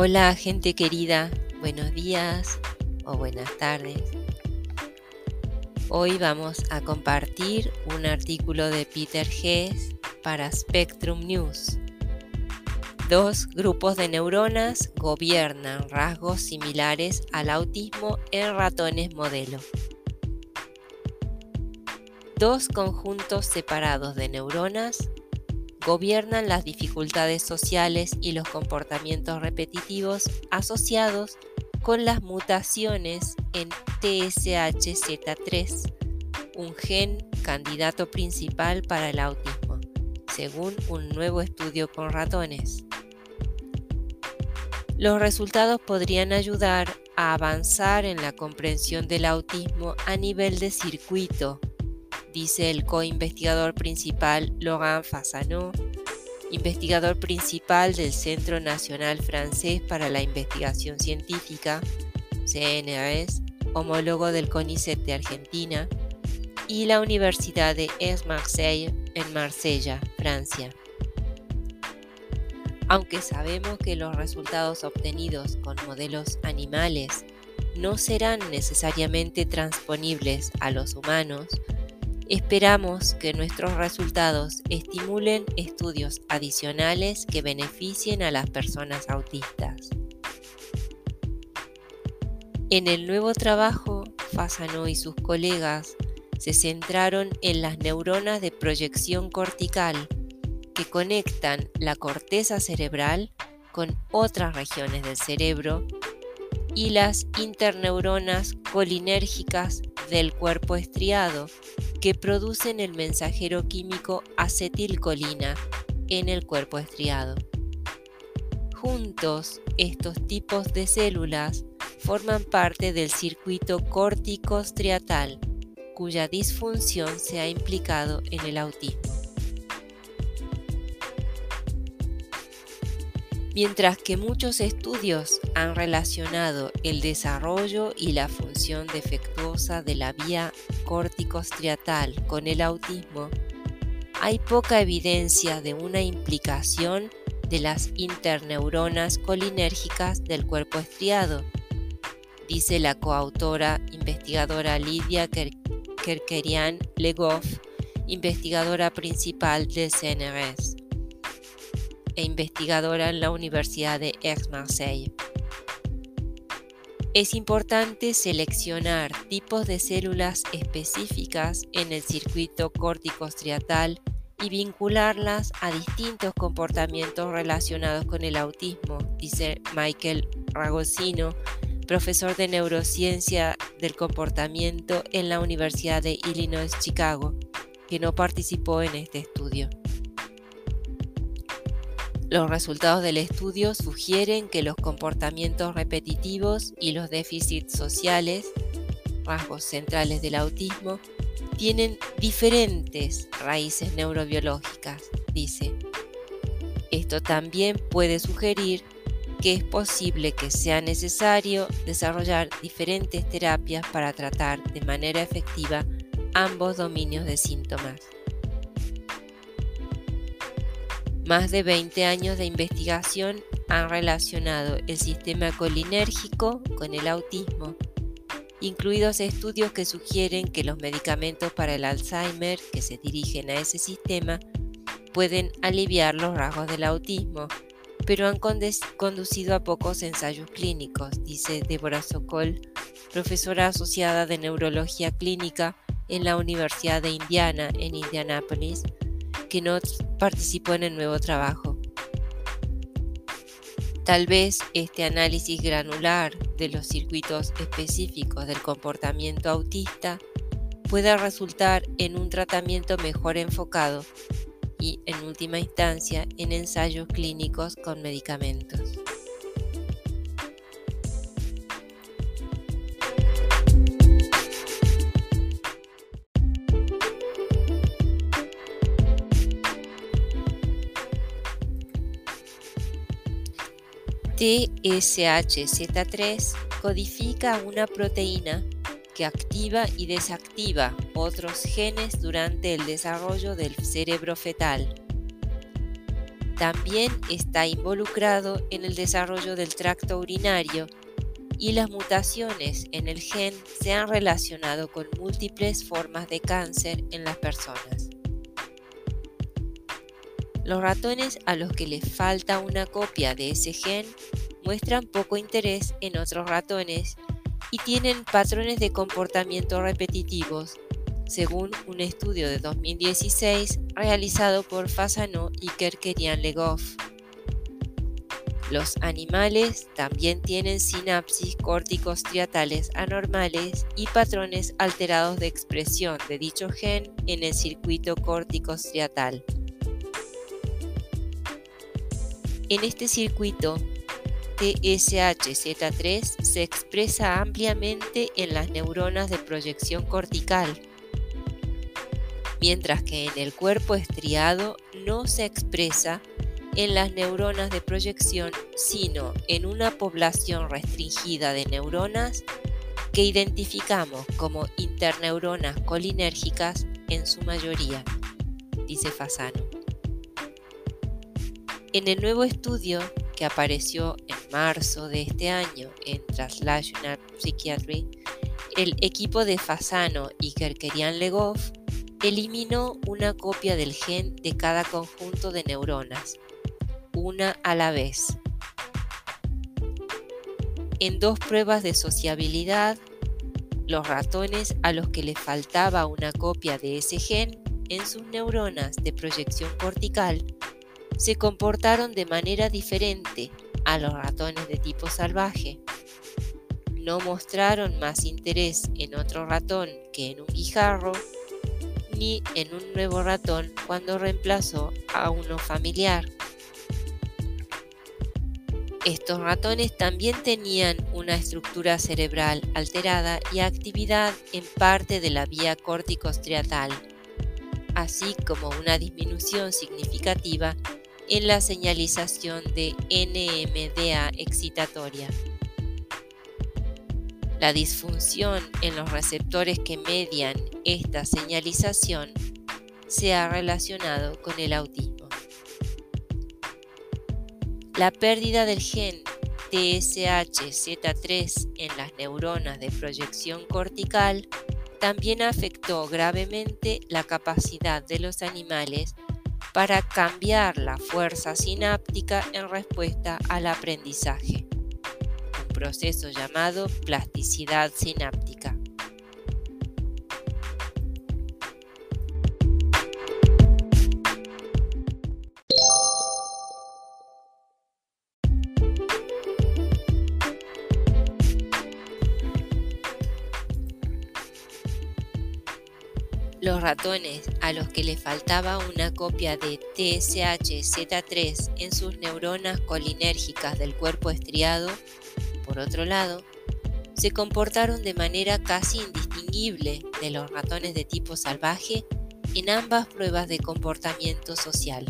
Hola gente querida, buenos días o buenas tardes. Hoy vamos a compartir un artículo de Peter Hess para Spectrum News. Dos grupos de neuronas gobiernan rasgos similares al autismo en ratones modelo. Dos conjuntos separados de neuronas gobiernan las dificultades sociales y los comportamientos repetitivos asociados con las mutaciones en TSHZ3, un gen candidato principal para el autismo, según un nuevo estudio con ratones. Los resultados podrían ayudar a avanzar en la comprensión del autismo a nivel de circuito dice el co-investigador principal Laurent Fasano, investigador principal del Centro Nacional Francés para la Investigación Científica, CNRS, homólogo del CONICET de Argentina, y la Universidad de Aix-Marseille en Marsella, Francia. Aunque sabemos que los resultados obtenidos con modelos animales no serán necesariamente transponibles a los humanos, Esperamos que nuestros resultados estimulen estudios adicionales que beneficien a las personas autistas. En el nuevo trabajo, Fasano y sus colegas se centraron en las neuronas de proyección cortical que conectan la corteza cerebral con otras regiones del cerebro y las interneuronas colinérgicas del cuerpo estriado que producen el mensajero químico acetilcolina en el cuerpo estriado. Juntos, estos tipos de células forman parte del circuito córtico-striatal, cuya disfunción se ha implicado en el autismo. Mientras que muchos estudios han relacionado el desarrollo y la función defectuosa de la vía córtico-striatal con el autismo, hay poca evidencia de una implicación de las interneuronas colinérgicas del cuerpo estriado, dice la coautora investigadora Lidia Kerkerian Legoff, investigadora principal del CNRS e investigadora en la Universidad de Aix-Marseille. Es importante seleccionar tipos de células específicas en el circuito córtico-striatal y vincularlas a distintos comportamientos relacionados con el autismo, dice Michael Ragosino, profesor de neurociencia del comportamiento en la Universidad de Illinois Chicago, que no participó en este estudio. Los resultados del estudio sugieren que los comportamientos repetitivos y los déficits sociales, rasgos centrales del autismo, tienen diferentes raíces neurobiológicas, dice. Esto también puede sugerir que es posible que sea necesario desarrollar diferentes terapias para tratar de manera efectiva ambos dominios de síntomas. Más de 20 años de investigación han relacionado el sistema colinérgico con el autismo, incluidos estudios que sugieren que los medicamentos para el Alzheimer que se dirigen a ese sistema pueden aliviar los rasgos del autismo, pero han conducido a pocos ensayos clínicos, dice Deborah Sokol, profesora asociada de neurología clínica en la Universidad de Indiana en Indianápolis, que no participó en el nuevo trabajo. Tal vez este análisis granular de los circuitos específicos del comportamiento autista pueda resultar en un tratamiento mejor enfocado y, en última instancia, en ensayos clínicos con medicamentos. TSHZ3 codifica una proteína que activa y desactiva otros genes durante el desarrollo del cerebro fetal. también está involucrado en el desarrollo del tracto urinario y las mutaciones en el gen se han relacionado con múltiples formas de cáncer en las personas. Los ratones a los que les falta una copia de ese gen muestran poco interés en otros ratones y tienen patrones de comportamiento repetitivos, según un estudio de 2016 realizado por Fasano y Kerkerian Legoff. Los animales también tienen sinapsis córticos triatales anormales y patrones alterados de expresión de dicho gen en el circuito córtico striatal. En este circuito, TSHZ3 se expresa ampliamente en las neuronas de proyección cortical, mientras que en el cuerpo estriado no se expresa en las neuronas de proyección, sino en una población restringida de neuronas que identificamos como interneuronas colinérgicas en su mayoría, dice Fasano. En el nuevo estudio que apareció en marzo de este año en Translational Psychiatry, el equipo de Fasano y Kerkerian Legoff eliminó una copia del gen de cada conjunto de neuronas una a la vez. En dos pruebas de sociabilidad, los ratones a los que les faltaba una copia de ese gen en sus neuronas de proyección cortical se comportaron de manera diferente a los ratones de tipo salvaje. No mostraron más interés en otro ratón que en un guijarro, ni en un nuevo ratón cuando reemplazó a uno familiar. Estos ratones también tenían una estructura cerebral alterada y actividad en parte de la vía córtico-striatal, así como una disminución significativa en la señalización de NMDA excitatoria. La disfunción en los receptores que median esta señalización se ha relacionado con el autismo. La pérdida del gen TSHZ3 en las neuronas de proyección cortical también afectó gravemente la capacidad de los animales para cambiar la fuerza sináptica en respuesta al aprendizaje, un proceso llamado plasticidad sináptica. Los ratones a los que les faltaba una copia de TSH-Z3 en sus neuronas colinérgicas del cuerpo estriado, por otro lado, se comportaron de manera casi indistinguible de los ratones de tipo salvaje en ambas pruebas de comportamiento social.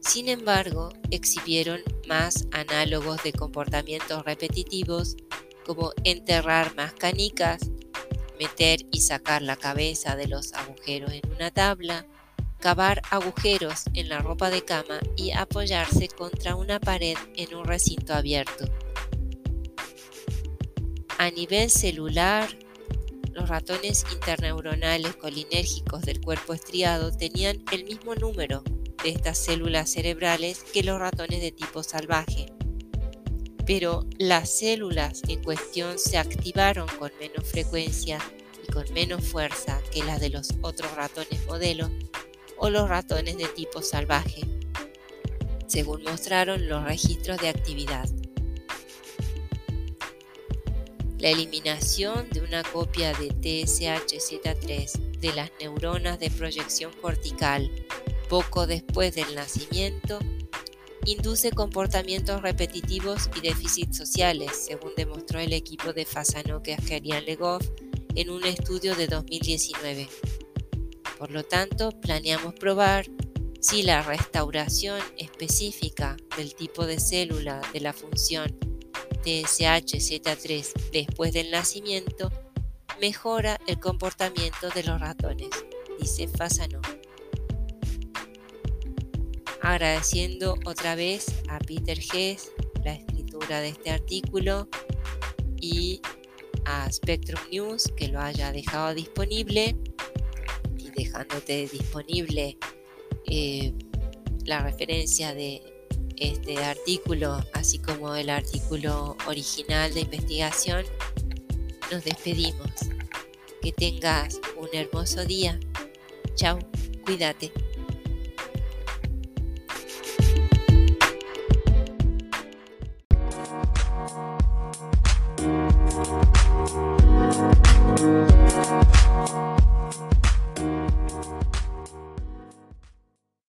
Sin embargo, exhibieron más análogos de comportamientos repetitivos como enterrar más canicas, meter y sacar la cabeza de los agujeros en una tabla, cavar agujeros en la ropa de cama y apoyarse contra una pared en un recinto abierto. A nivel celular, los ratones interneuronales colinérgicos del cuerpo estriado tenían el mismo número de estas células cerebrales que los ratones de tipo salvaje, pero las células en cuestión se activaron con menos frecuencia y con menos fuerza que las de los otros ratones modelo o los ratones de tipo salvaje, según mostraron los registros de actividad. La eliminación de una copia de TSHZ3 de las neuronas de proyección cortical poco después del nacimiento induce comportamientos repetitivos y déficits sociales, según demostró el equipo de Fasano Kerkerian Legoff en un estudio de 2019. Por lo tanto, planeamos probar si la restauración específica del tipo de célula de la función TSH-Z3 después del nacimiento mejora el comportamiento de los ratones, dice Fasano. Agradeciendo otra vez a Peter Hess la escritura de este artículo y a Spectrum News que lo haya dejado disponible. Y dejándote disponible eh, la referencia de este artículo así como el artículo original de investigación nos despedimos. Que tengas un hermoso día. Chao cuídate